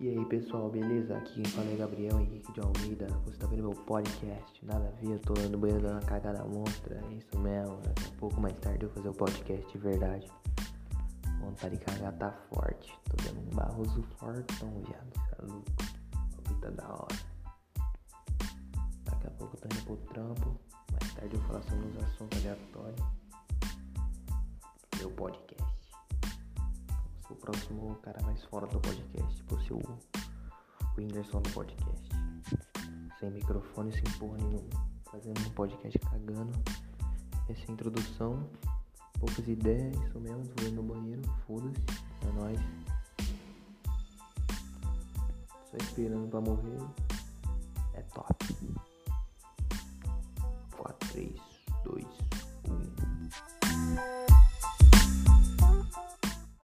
E aí pessoal, beleza? Aqui quem fala é Gabriel Henrique de Almeida. Você tá vendo meu podcast? Nada a ver, eu tô no banheiro dando uma cagada monstra. É isso mesmo. Daqui a pouco mais tarde eu vou fazer o podcast de verdade. Vontade de cagar tá forte. Tô dando um barroso fortão, viado. É louco. Tá da hora. Daqui a pouco eu tô indo pro trampo. Mais tarde eu falo sobre uns assuntos aleatórios. Meu podcast o próximo cara mais fora do podcast, por ser o, Whindersson do podcast. Sem microfone, sem porra nenhuma. Fazendo um podcast cagando. Essa é introdução, poucas ideias, isso mesmo, indo no banheiro, foda-se, é nóis. Só esperando pra morrer. É top. 4, 3, 2,